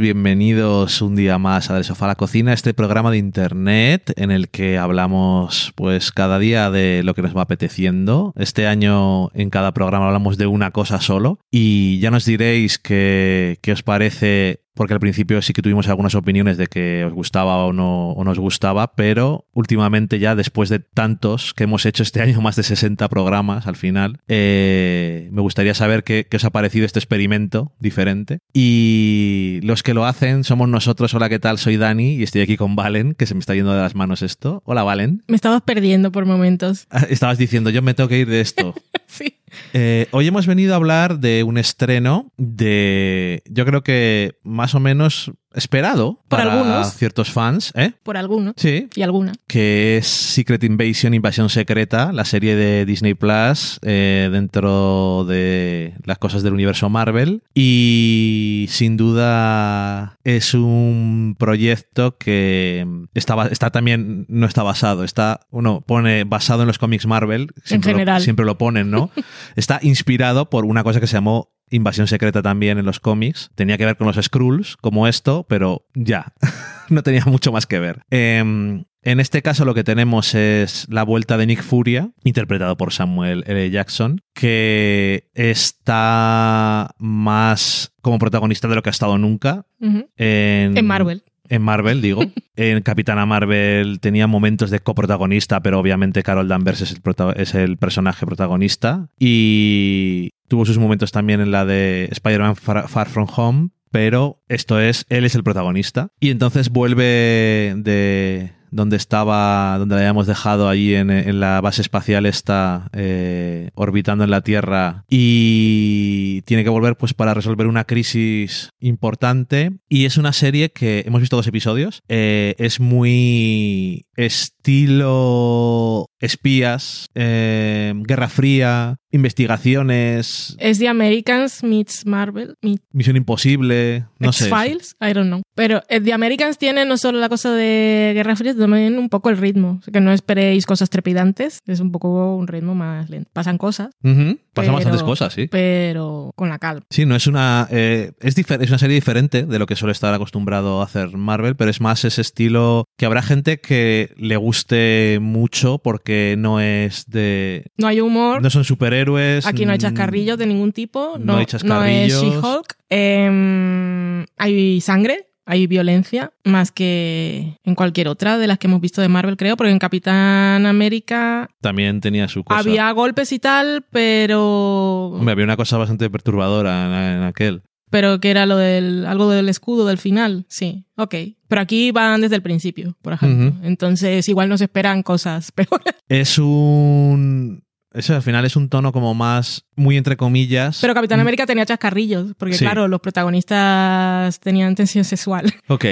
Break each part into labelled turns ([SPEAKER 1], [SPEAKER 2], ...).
[SPEAKER 1] Bienvenidos un día más a Del Sofá a la Cocina, este programa de internet en el que hablamos pues cada día de lo que nos va apeteciendo. Este año en cada programa hablamos de una cosa solo y ya nos diréis qué os parece porque al principio sí que tuvimos algunas opiniones de que os gustaba o no o nos gustaba, pero últimamente ya después de tantos que hemos hecho este año, más de 60 programas al final, eh, me gustaría saber qué, qué os ha parecido este experimento diferente. Y los que lo hacen somos nosotros. Hola, ¿qué tal? Soy Dani y estoy aquí con Valen, que se me está yendo de las manos esto. Hola, Valen.
[SPEAKER 2] Me estabas perdiendo por momentos.
[SPEAKER 1] Estabas diciendo, yo me tengo que ir de esto.
[SPEAKER 2] sí.
[SPEAKER 1] Eh, hoy hemos venido a hablar de un estreno de, yo creo que más o menos esperado
[SPEAKER 2] Por
[SPEAKER 1] para
[SPEAKER 2] algunos.
[SPEAKER 1] ciertos fans, ¿eh?
[SPEAKER 2] Por alguno.
[SPEAKER 1] Sí.
[SPEAKER 2] Y alguna.
[SPEAKER 1] Que es Secret Invasion, Invasión Secreta, la serie de Disney Plus eh, dentro de las cosas del universo Marvel. Y sin duda es un proyecto que está, está también, no está basado, está, uno pone basado en los cómics Marvel. Siempre
[SPEAKER 2] general.
[SPEAKER 1] Lo, siempre lo ponen, ¿no? está inspirado por una cosa que se llamó Invasión Secreta también en los cómics. Tenía que ver con los Skrulls, como esto, pero ya, no tenía mucho más que ver. Em, en este caso lo que tenemos es la vuelta de Nick Furia, interpretado por Samuel L. Jackson, que está más como protagonista de lo que ha estado nunca. En,
[SPEAKER 2] En Marvel.
[SPEAKER 1] En Marvel, digo. En Capitana Marvel tenía momentos de coprotagonista, pero obviamente Carol Danvers es el, es el personaje protagonista. Y tuvo sus momentos también en la de Spider-Man Far, Far From Home, pero esto es, él es el protagonista. Y entonces vuelve de donde estaba, donde la habíamos dejado allí en, en la base espacial está eh, orbitando en la Tierra. Y tiene que volver pues para resolver una crisis importante. Y es una serie que hemos visto dos episodios. Eh, es muy estilo espías eh, guerra fría investigaciones
[SPEAKER 2] Es The Americans meets Marvel.
[SPEAKER 1] misión imposible no sé
[SPEAKER 2] X-Files. I don't know. Pero eh, The Americans tiene no solo la cosa de Guerra Fría, también un poco el ritmo. O sea, que no esperéis cosas trepidantes. Es un poco un ritmo más lento. Pasan cosas,
[SPEAKER 1] Ujú, pasan
[SPEAKER 2] Pero-
[SPEAKER 1] bastantes cosas sí
[SPEAKER 2] pero con la calma.
[SPEAKER 1] Sí, no es una. eh, es, es una serie diferente de lo que suele estar acostumbrado a hacer Marvel, pero es más ese estilo que habrá gente que le guste mucho porque no es de.
[SPEAKER 2] No hay humor.
[SPEAKER 1] No son superhéroes.
[SPEAKER 2] Aquí no hay
[SPEAKER 1] mm,
[SPEAKER 2] chascarrillos de ningún tipo.
[SPEAKER 1] no
[SPEAKER 2] No,
[SPEAKER 1] hay
[SPEAKER 2] no es
[SPEAKER 1] chascarrillos.
[SPEAKER 2] She-Hulk. Em, hay sangre, hay violencia, más que en cualquier otra de las que hemos visto de Marvel, creo, porque en Capitán América
[SPEAKER 1] También tenía su cosa.
[SPEAKER 2] había golpes y tal, pero.
[SPEAKER 1] Hombre, había una cosa bastante perturbadora en aquel.
[SPEAKER 2] Pero que era lo del. algo del escudo del final. Sí, ok. Pero aquí van desde el principio, por ejemplo. Entonces, igual nos esperan cosas peores.
[SPEAKER 1] Es un. Eso al final es un tono como más. Muy entre comillas.
[SPEAKER 2] Pero Capitán América tenía chascarrillos, porque
[SPEAKER 1] Sí.
[SPEAKER 2] claro, los protagonistas tenían tensión sexual.
[SPEAKER 1] Ok.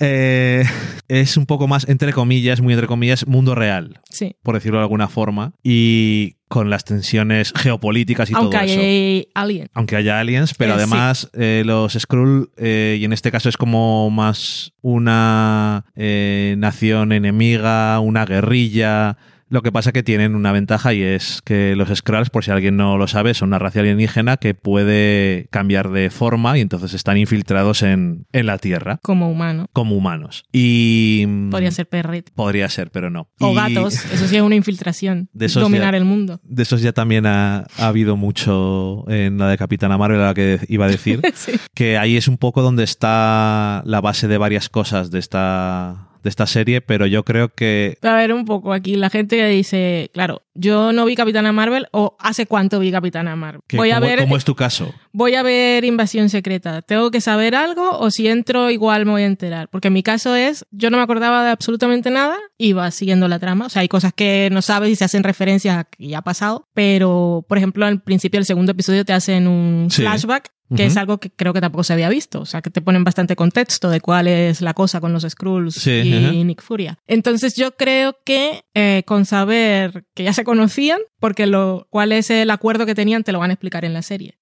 [SPEAKER 1] Eh, es un poco más entre comillas, muy entre comillas, mundo real.
[SPEAKER 2] Sí.
[SPEAKER 1] por decirlo de alguna forma, y con las tensiones geopolíticas y
[SPEAKER 2] Aunque
[SPEAKER 1] todo eso.
[SPEAKER 2] hay alien.
[SPEAKER 1] Aunque haya aliens, pero
[SPEAKER 2] Eh, sí.
[SPEAKER 1] además eh, los Skrull, eh, y en este caso es como más una eh, nación enemiga, una guerrilla. Lo que pasa que tienen una ventaja y es que los Skrulls, por si alguien no lo sabe, son una raza alienígena que puede cambiar de forma y entonces están infiltrados en, en la Tierra
[SPEAKER 2] como humano.
[SPEAKER 1] como humanos. Y mm,
[SPEAKER 2] Podría ser perrito.
[SPEAKER 1] podría ser, pero no.
[SPEAKER 2] O
[SPEAKER 1] Y-
[SPEAKER 2] gatos. Eso sí es una infiltración.
[SPEAKER 1] De esos
[SPEAKER 2] Dominar
[SPEAKER 1] ya-
[SPEAKER 2] el mundo.
[SPEAKER 1] De esos ya también ha, ha habido mucho en la de Capitana Marvel, a la que iba a decir.
[SPEAKER 2] Sí.
[SPEAKER 1] que ahí es un poco donde está la base de varias cosas de esta, de esta serie, pero yo creo que
[SPEAKER 2] A ver, un poco aquí. La gente dice, claro, yo no vi Capitana Marvel o hace cuánto vi Capitana Marvel. voy a
[SPEAKER 1] ¿cómo,
[SPEAKER 2] ver,
[SPEAKER 1] cómo es tu caso?
[SPEAKER 2] voy a ver Invasión Secreta. ¿Tengo que saber algo o si entro igual me voy a enterar? Porque en mi caso es, yo no me acordaba de absolutamente nada y va siguiendo la trama. O sea, hay cosas que no sabes y se hacen referencias a que ya ha pasado, pero por ejemplo al principio del segundo episodio te hacen un
[SPEAKER 1] Sí.
[SPEAKER 2] flashback que es algo que creo que tampoco se había visto. O sea, que te ponen bastante contexto de cuál es la cosa con los Skrulls
[SPEAKER 1] Sí,
[SPEAKER 2] y. Nick Furia. Entonces yo creo que eh, con saber que ya se conocían, porque lo, cuál es el acuerdo que tenían, te lo van a explicar en la serie.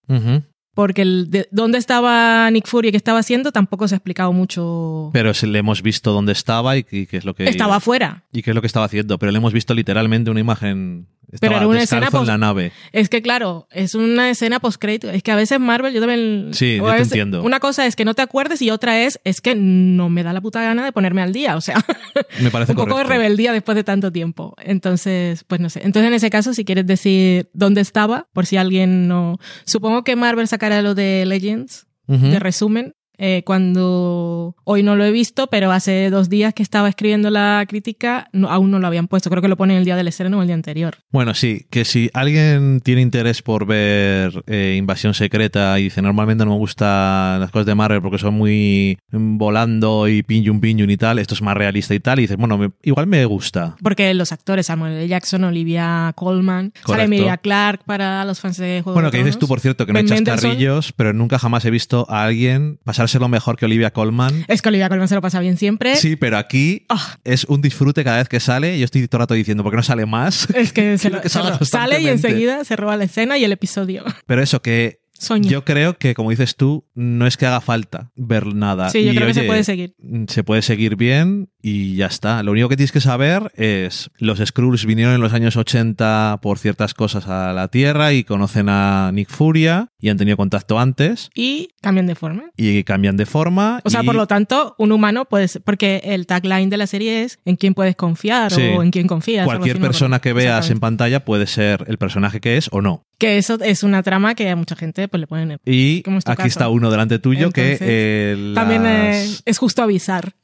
[SPEAKER 2] Porque el de dónde estaba Nick Fury y qué estaba haciendo tampoco se ha explicado mucho.
[SPEAKER 1] Pero se- le hemos visto dónde estaba y, qué- qué es lo que
[SPEAKER 2] Estaba afuera.
[SPEAKER 1] y qué es lo que estaba haciendo, pero le hemos visto literalmente una imagen Estaba
[SPEAKER 2] era una escena
[SPEAKER 1] en la nave.
[SPEAKER 2] Es que claro, es una escena post-crédito. Es que a veces Marvel, yo también...
[SPEAKER 1] Sí, yo te entiendo.
[SPEAKER 2] Una cosa es que no te acuerdes y otra es, es que no me da la puta gana de ponerme al día. O sea,
[SPEAKER 1] Me parece
[SPEAKER 2] un poco de rebeldía después de tanto tiempo. Entonces, pues no sé. Entonces, en ese caso, si quieres decir dónde estaba, por si alguien no... Supongo que Marvel sacará lo de Legends, de resumen. Eh, cuando hoy no lo he visto, pero hace dos días que estaba escribiendo la crítica, no- aún no lo habían puesto. Creo que lo ponen el día del estreno o el día anterior.
[SPEAKER 1] Bueno, sí, que si alguien tiene interés por ver eh, Invasión Secreta y dice normalmente no me gustan las cosas de Marvel porque son muy mm, volando y piñun piñun y tal, esto es más realista y tal, y dices, bueno, me- igual me gusta.
[SPEAKER 2] Porque los actores, Samuel L. Jackson, Olivia Colman, sale. Emilia Clark para los fans de Juego
[SPEAKER 1] Bueno,
[SPEAKER 2] de
[SPEAKER 1] que dices tú, por cierto, que no
[SPEAKER 2] Ben
[SPEAKER 1] echas
[SPEAKER 2] Mendelsohn.
[SPEAKER 1] carrillos, pero nunca jamás he visto a alguien pasárselo mejor que Olivia Colman.
[SPEAKER 2] Es que Olivia Colman se lo pasa bien siempre.
[SPEAKER 1] Sí, pero aquí
[SPEAKER 2] Ah.
[SPEAKER 1] es un disfrute cada vez que sale. Yo estoy todo el rato diciendo, ¿por qué no sale más?
[SPEAKER 2] Es que, se lo-
[SPEAKER 1] que
[SPEAKER 2] se sale y enseguida se roba la escena y el episodio.
[SPEAKER 1] Pero eso, que Yo creo que, como dices tú, no es que haga falta ver nada.
[SPEAKER 2] sí, yo
[SPEAKER 1] Y,
[SPEAKER 2] creo que se puede seguir.
[SPEAKER 1] se puede seguir bien y ya está. Lo único que tienes que saber es los Skrulls vinieron en los años 80 por ciertas cosas a la Tierra y conocen a Nick Furia y han tenido contacto antes
[SPEAKER 2] Y cambian de forma.
[SPEAKER 1] y cambian de forma.
[SPEAKER 2] O sea,
[SPEAKER 1] y-
[SPEAKER 2] por lo tanto, un humano puede ser, porque el tagline de la serie es en quién puedes confiar
[SPEAKER 1] Sí.
[SPEAKER 2] o en quién confías.
[SPEAKER 1] cualquier persona que veas en pantalla puede ser el personaje que es o no.
[SPEAKER 2] Que eso es una trama que a mucha gente pues, le ponen.
[SPEAKER 1] Y
[SPEAKER 2] Como es tu
[SPEAKER 1] aquí
[SPEAKER 2] caso.
[SPEAKER 1] está uno delante tuyo
[SPEAKER 2] Entonces,
[SPEAKER 1] que eh, las-
[SPEAKER 2] También eh, es justo avisar.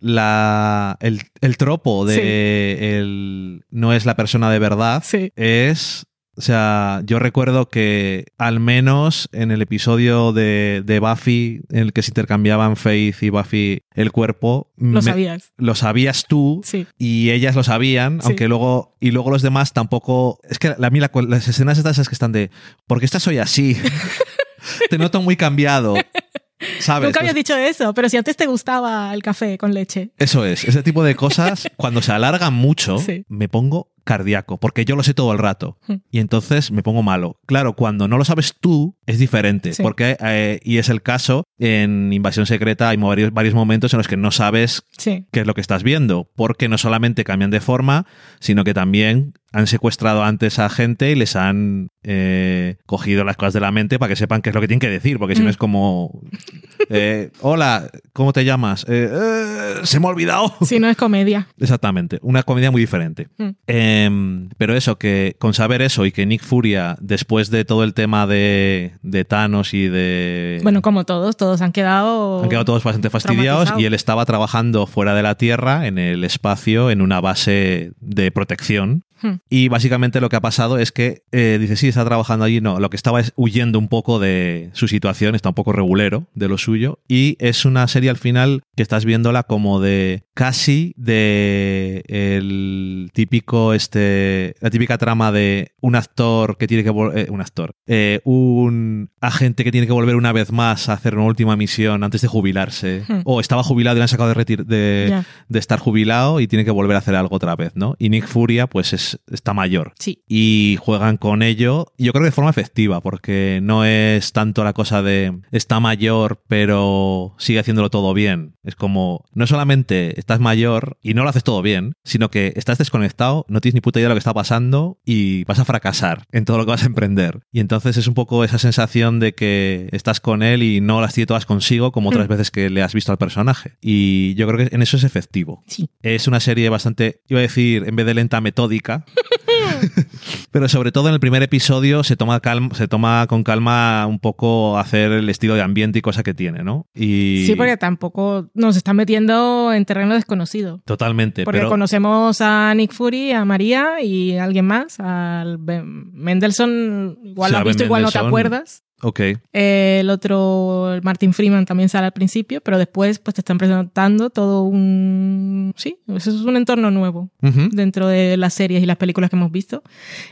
[SPEAKER 1] la, el, el tropo de el, no es la persona de verdad
[SPEAKER 2] Sí.
[SPEAKER 1] es o sea, yo recuerdo que al menos en el episodio de, de Buffy, en el que se intercambiaban Faith y Buffy el cuerpo,
[SPEAKER 2] Lo
[SPEAKER 1] me-
[SPEAKER 2] sabías.
[SPEAKER 1] lo sabías tú
[SPEAKER 2] Sí.
[SPEAKER 1] y ellas lo sabían,
[SPEAKER 2] Sí.
[SPEAKER 1] aunque luego y luego los demás tampoco. Es que a mí la- las escenas estas es que están de ¿por qué estás hoy así? Te noto muy cambiado. ¿Sabes?
[SPEAKER 2] Nunca habías dicho eso, pero si antes te gustaba el café con leche.
[SPEAKER 1] Eso es, ese tipo de cosas, cuando se alargan mucho,
[SPEAKER 2] Sí.
[SPEAKER 1] me pongo cardíaco, porque yo lo sé todo el rato.
[SPEAKER 2] Hmm.
[SPEAKER 1] Y entonces me pongo malo. Claro, cuando no lo sabes tú, es diferente.
[SPEAKER 2] Sí.
[SPEAKER 1] Porque, eh, y es el caso, en Invasión Secreta hay varios, varios momentos en los que no sabes
[SPEAKER 2] Sí.
[SPEAKER 1] qué es lo que estás viendo, porque no solamente cambian de forma, sino que también han secuestrado antes a gente y les han eh, cogido las cosas de la mente para que sepan qué es lo que tienen que decir, porque si no
[SPEAKER 2] Mm.
[SPEAKER 1] es como, eh, hola, ¿cómo te llamas? Eh, se me ha olvidado.
[SPEAKER 2] Si no es comedia.
[SPEAKER 1] Exactamente, una comedia muy diferente.
[SPEAKER 2] Mm.
[SPEAKER 1] Em, pero eso, que con saber eso y que Nick Furia, después de todo el tema de, de Thanos y de...
[SPEAKER 2] Bueno, como todos, todos han quedado.
[SPEAKER 1] Han quedado todos bastante fastidiados y él estaba trabajando fuera de la Tierra, en el espacio, en una base de protección.
[SPEAKER 2] Hmm.
[SPEAKER 1] Y básicamente lo que ha pasado es que eh, dice, sí, está trabajando allí. No, lo que estaba es huyendo un poco de su situación, está un poco regulero de lo suyo. Y es una serie al final que estás viéndola como de casi de el típico, este, la típica trama de un actor que tiene que volver, un actor, eh, un agente que tiene que volver una vez más a hacer una última misión antes de jubilarse.
[SPEAKER 2] Hmm.
[SPEAKER 1] O estaba jubilado y le han sacado de, de, de estar jubilado y tiene que volver a hacer algo otra vez, ¿no? Y Nick Furia, pues es, está mayor.
[SPEAKER 2] Sí.
[SPEAKER 1] Y juegan con ello, yo creo que de forma efectiva, porque no es tanto la cosa de está mayor, pero sigue haciéndolo todo bien. Es como, no solamente estás mayor y no lo haces todo bien, sino que estás desconectado, no tienes ni puta idea de lo que está pasando y vas a fracasar en todo lo que vas a emprender. Y entonces es un poco esa sensación de que estás con él y no las tiene todas consigo, como otras
[SPEAKER 2] Mm.
[SPEAKER 1] veces que le has visto al personaje. Y yo creo que en eso es efectivo.
[SPEAKER 2] Sí.
[SPEAKER 1] Es una serie bastante, iba a decir, en vez de lenta, metódica. Pero sobre todo en el primer episodio se toma, calma, se toma con calma un poco hacer el estilo de ambiente y cosa que tiene, ¿no? Y
[SPEAKER 2] Sí, porque tampoco nos están metiendo en terreno desconocido.
[SPEAKER 1] Totalmente.
[SPEAKER 2] Porque
[SPEAKER 1] pero
[SPEAKER 2] conocemos a Nick Fury, a María y a alguien más, al Ben- Mendelssohn, igual lo has
[SPEAKER 1] Ben
[SPEAKER 2] visto, igual no te acuerdas.
[SPEAKER 1] Ok.
[SPEAKER 2] Eh, el otro, el Martin Freeman, también sale al principio, pero después pues te están presentando todo un... Sí, eso es un entorno nuevo dentro de las series y las películas que hemos visto.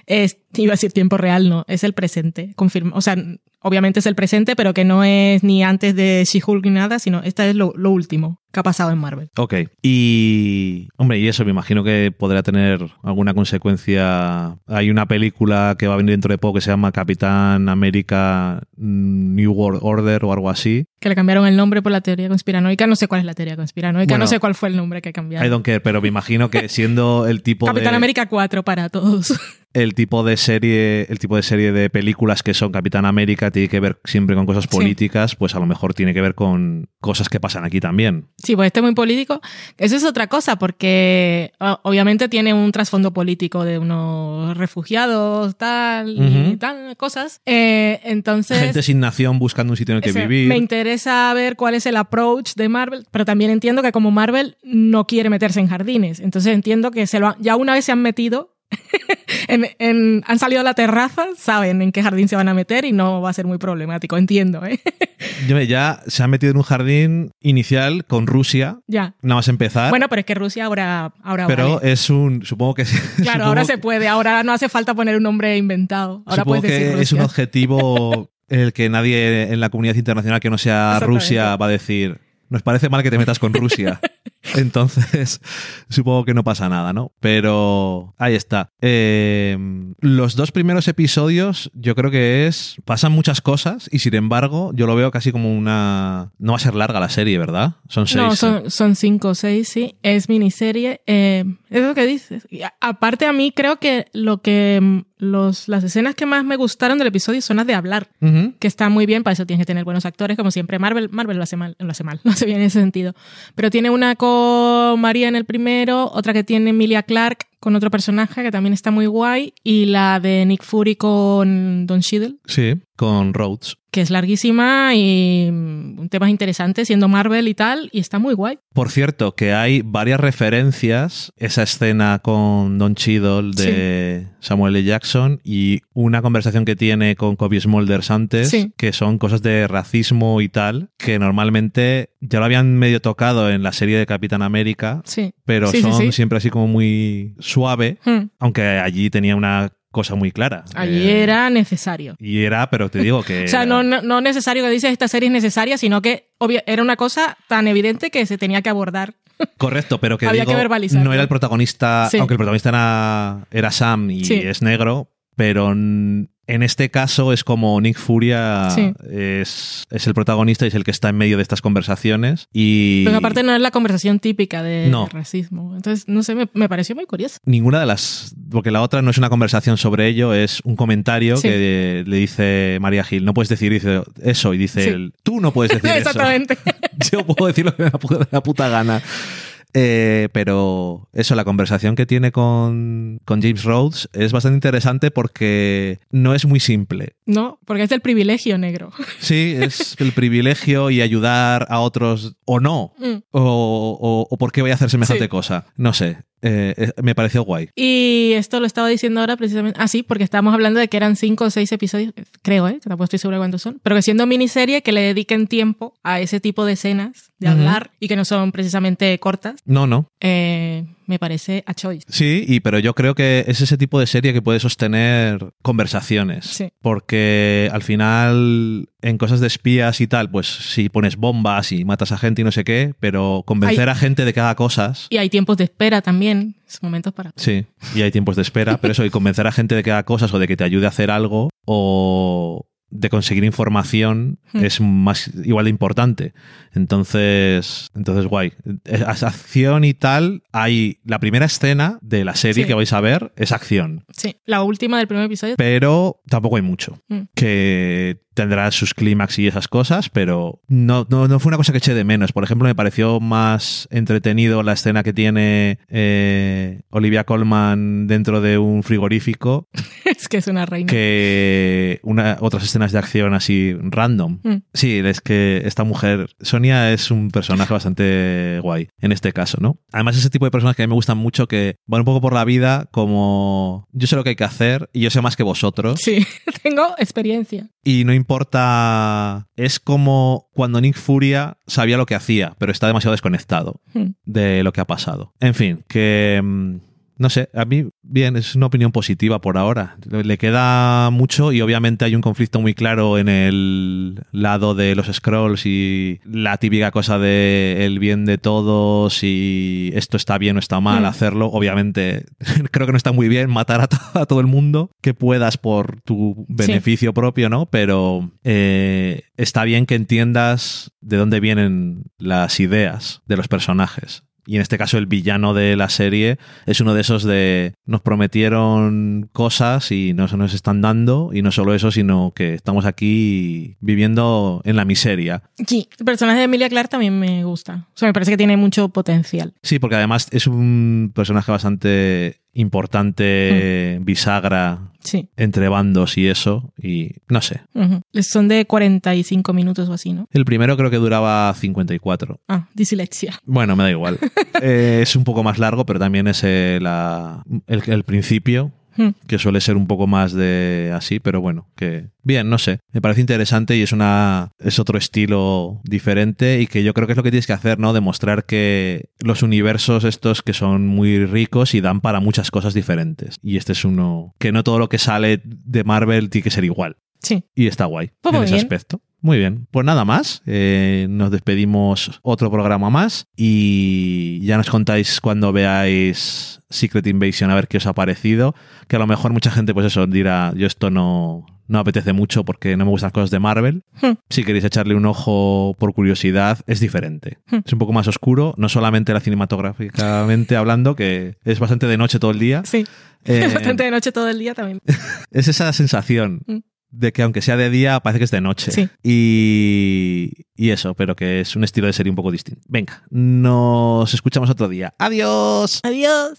[SPEAKER 2] Es, iba a decir tiempo real, no, es el presente. Confirma, o sea, obviamente es el presente, pero que no es ni antes de She-Hulk ni nada, sino esta es lo, lo último que ha pasado en Marvel.
[SPEAKER 1] Ok. Y. Hombre, y eso me imagino que podrá tener alguna consecuencia. Hay una película que va a venir dentro de poco que se llama Capitán América mm, New World Order o algo así.
[SPEAKER 2] Que le cambiaron el nombre por la teoría conspiranoica. No sé cuál es la teoría conspiranoica,
[SPEAKER 1] Bueno,
[SPEAKER 2] no sé cuál fue el nombre que cambiaron.
[SPEAKER 1] I don't care, pero me imagino que siendo el tipo
[SPEAKER 2] Capitán
[SPEAKER 1] de
[SPEAKER 2] América 4 para todos.
[SPEAKER 1] el tipo de serie, el tipo de serie de películas que son Capitán América tiene que ver siempre con cosas
[SPEAKER 2] Sí.
[SPEAKER 1] políticas, pues a lo mejor tiene que ver con cosas que pasan aquí también.
[SPEAKER 2] Sí, pues este es muy político. Eso es otra cosa, porque obviamente tiene un trasfondo político de unos refugiados, tal, y tal, cosas. Eh, entonces,
[SPEAKER 1] Gente sin nación buscando un sitio en el que
[SPEAKER 2] ese-
[SPEAKER 1] vivir.
[SPEAKER 2] me interesa ver cuál es el approach de Marvel, pero también entiendo que como Marvel no quiere meterse en jardines. Entonces entiendo que se lo han- ya una vez se han metido, en- en- han salido a la terraza, saben en qué jardín se van a meter y no va a ser muy problemático, entiendo, ¿eh?
[SPEAKER 1] Ya se ha metido en un jardín inicial con Rusia,
[SPEAKER 2] ya.
[SPEAKER 1] nada más empezar.
[SPEAKER 2] Bueno, pero es que Rusia ahora, ahora
[SPEAKER 1] pero
[SPEAKER 2] vale.
[SPEAKER 1] es un, supongo que
[SPEAKER 2] Claro, ahora se puede, ahora no hace falta poner un nombre inventado. Ahora
[SPEAKER 1] Supongo
[SPEAKER 2] puedes decir
[SPEAKER 1] que es un objetivo en el que nadie en la comunidad internacional que no sea. Rusia va a decir, nos parece mal que te metas con Rusia. Entonces, supongo que no pasa nada, ¿no? Pero ahí está. Eh, los dos primeros episodios, yo creo que es. Pasan muchas cosas y sin embargo, yo lo veo casi como una. No va a ser larga la serie, ¿verdad? Son seis.
[SPEAKER 2] No,
[SPEAKER 1] ¿eh?
[SPEAKER 2] son, son cinco o seis, sí. Es miniserie. Eh, es lo que dices. Aparte, a mí creo que lo que los, las escenas que más me gustaron del episodio son las de hablar. Que está muy bien, para eso tienes que tener buenos actores, como siempre. Marvel, Marvel lo hace mal, lo hace mal, lo hace bien en ese sentido. Pero tiene una con María en el primero, otra que tiene Emilia Clark con otro personaje que también está muy guay, y la de Nick Fury con Don Cheadle.
[SPEAKER 1] Sí, con Rhodes.
[SPEAKER 2] Que es larguísima y mm, temas interesantes siendo Marvel y tal, y está muy guay.
[SPEAKER 1] Por cierto, que hay varias referencias, esa escena con Don Cheadle de Samuel L. Jackson y una conversación que tiene con Kobe Smulders antes,
[SPEAKER 2] Sí.
[SPEAKER 1] que son cosas de racismo y tal, que normalmente ya lo habían medio tocado en la serie de Capitán América,
[SPEAKER 2] Sí.
[SPEAKER 1] pero son siempre así como muy suave,
[SPEAKER 2] Hmm.
[SPEAKER 1] aunque allí tenía una cosa muy clara.
[SPEAKER 2] Allí
[SPEAKER 1] Eh,
[SPEAKER 2] era necesario.
[SPEAKER 1] Y era, pero te digo que...
[SPEAKER 2] O sea, no, no, no necesario que dices esta serie es necesaria, sino que obvia- era una cosa tan evidente que se tenía que abordar.
[SPEAKER 1] Correcto, pero que
[SPEAKER 2] Había
[SPEAKER 1] digo,
[SPEAKER 2] que verbalizarlo.
[SPEAKER 1] no era el protagonista,
[SPEAKER 2] Sí.
[SPEAKER 1] aunque el protagonista era, era Sam y
[SPEAKER 2] Sí.
[SPEAKER 1] es negro, pero en este caso es como Nick Furia
[SPEAKER 2] Sí.
[SPEAKER 1] es, es el protagonista y es el que está en medio de estas conversaciones y
[SPEAKER 2] Pero aparte no es la conversación típica de,
[SPEAKER 1] No.
[SPEAKER 2] racismo. Entonces, no sé, me, me pareció muy curioso.
[SPEAKER 1] ninguna de las, porque la otra no es una conversación sobre ello, es un comentario
[SPEAKER 2] Sí.
[SPEAKER 1] que le dice María Gil, no puedes decir dice, eso y dice
[SPEAKER 2] Sí.
[SPEAKER 1] él, tú no puedes decir eso.
[SPEAKER 2] Exactamente.
[SPEAKER 1] Yo puedo decir lo que me da la puta gana. Eh, pero eso, la conversación que tiene con, con James Rhodes es bastante interesante porque no es muy simple.
[SPEAKER 2] no, porque es del privilegio negro.
[SPEAKER 1] Sí, es el privilegio y ayudar a otros o no.
[SPEAKER 2] Mm.
[SPEAKER 1] O, o, o por qué voy a hacer semejante
[SPEAKER 2] Sí.
[SPEAKER 1] cosa. No sé. Eh, me pareció guay.
[SPEAKER 2] Y esto lo estaba diciendo ahora precisamente. Ah, sí, porque estábamos hablando de que eran cinco o seis episodios, creo, ¿eh? Que tampoco estoy segura de cuántos son. Pero que siendo miniserie, que le dediquen tiempo a ese tipo de escenas de hablar y que no son precisamente cortas,
[SPEAKER 1] No, no.
[SPEAKER 2] eh, me parece a choice.
[SPEAKER 1] Sí, y, pero yo creo que es ese tipo de serie que puede sostener conversaciones.
[SPEAKER 2] Sí.
[SPEAKER 1] Porque al final, en cosas de espías y tal, pues si pones bombas y matas a gente y no sé qué, pero convencer
[SPEAKER 2] Hay-
[SPEAKER 1] a gente de que haga cosas.
[SPEAKER 2] Y hay tiempos de espera también, son momentos para.
[SPEAKER 1] Sí, y hay tiempos de espera, pero eso, y convencer a gente de que haga cosas o de que te ayude a hacer algo o de conseguir información
[SPEAKER 2] Hmm.
[SPEAKER 1] es más igual de importante. Entonces, entonces guay. Es acción y tal, hay la primera escena de la serie
[SPEAKER 2] Sí.
[SPEAKER 1] que vais a ver es acción,
[SPEAKER 2] Sí, la última del primer episodio.
[SPEAKER 1] pero tampoco hay mucho.
[SPEAKER 2] Mm.
[SPEAKER 1] Que tendrá sus clímax y esas cosas, pero no, no, no fue una cosa que eché de menos. Por ejemplo, me pareció más entretenido la escena que tiene eh, Olivia Colman dentro de un frigorífico
[SPEAKER 2] es que es una reina.
[SPEAKER 1] que una, otras escenas de acción así random.
[SPEAKER 2] Mm.
[SPEAKER 1] Sí, es que esta mujer, Sonia, es un personaje bastante guay en este caso, ¿no? Además, ese tipo de personas que a mí me gustan mucho que van un poco por la vida como yo sé lo que hay que hacer y yo sé más que vosotros.
[SPEAKER 2] Sí, tengo experiencia.
[SPEAKER 1] Y no importa. Es como cuando Nick Furia sabía lo que hacía, pero está demasiado desconectado
[SPEAKER 2] Mm.
[SPEAKER 1] de lo que ha pasado. En fin, que. No sé, a mí, bien, es una opinión positiva por ahora. Le queda mucho y obviamente hay un conflicto muy claro en el lado de los scrolls y la típica cosa de el bien de todos y esto está bien o está mal
[SPEAKER 2] Mm.
[SPEAKER 1] hacerlo. Obviamente, creo que no está muy bien matar a, to- a todo el mundo que puedas por tu beneficio propio, ¿no? Pero eh, está bien que entiendas de dónde vienen las ideas de los personajes. Y en este caso el villano de la serie es uno de esos de nos prometieron cosas y no se nos están dando y no solo eso, sino que estamos aquí viviendo en la miseria.
[SPEAKER 2] Sí, el personaje de Emilia Clarke también me gusta. O sea, me parece que tiene mucho potencial.
[SPEAKER 1] Sí, porque además es un personaje bastante importante, bisagra
[SPEAKER 2] Sí.
[SPEAKER 1] entre bandos y eso, y no sé.
[SPEAKER 2] Ujú. Son de 45 minutos o así, ¿no?
[SPEAKER 1] El primero creo que duraba 54.
[SPEAKER 2] Ah, dislexia.
[SPEAKER 1] Bueno, me da igual. Eh, es un poco más largo, pero también es eh, el, el principio. Que suele ser un poco más de así, pero bueno, que bien, no sé. Me parece interesante y es una es otro estilo diferente y que yo creo que es lo que tienes que hacer, ¿no? Demostrar que los universos estos que son muy ricos y dan para muchas cosas diferentes. Y este es uno que no todo lo que sale de Marvel tiene que ser igual.
[SPEAKER 2] Sí.
[SPEAKER 1] Y está guay
[SPEAKER 2] Pues
[SPEAKER 1] en ese
[SPEAKER 2] bien.
[SPEAKER 1] aspecto. Muy bien. Pues nada más. Eh, nos despedimos otro programa más y ya nos contáis cuando veáis Secret Invasion a ver qué os ha parecido. Que a lo mejor mucha gente, pues eso, dirá, yo esto no, no apetece mucho porque no me gustan las cosas de Marvel.
[SPEAKER 2] Hmm.
[SPEAKER 1] Si queréis echarle un ojo por curiosidad, es diferente.
[SPEAKER 2] Hmm.
[SPEAKER 1] Es un poco más oscuro, no solamente la cinematográficamente hablando, que es bastante de noche todo el día.
[SPEAKER 2] Sí.
[SPEAKER 1] Eh,
[SPEAKER 2] Bastante de noche todo el día también.
[SPEAKER 1] es esa sensación
[SPEAKER 2] Mm.
[SPEAKER 1] De que aunque sea de día, parece que es de noche.
[SPEAKER 2] Sí.
[SPEAKER 1] Y, y eso, pero que es un estilo de serie un poco distinto. Venga, nos escuchamos otro día. ¡Adiós!
[SPEAKER 2] Adiós.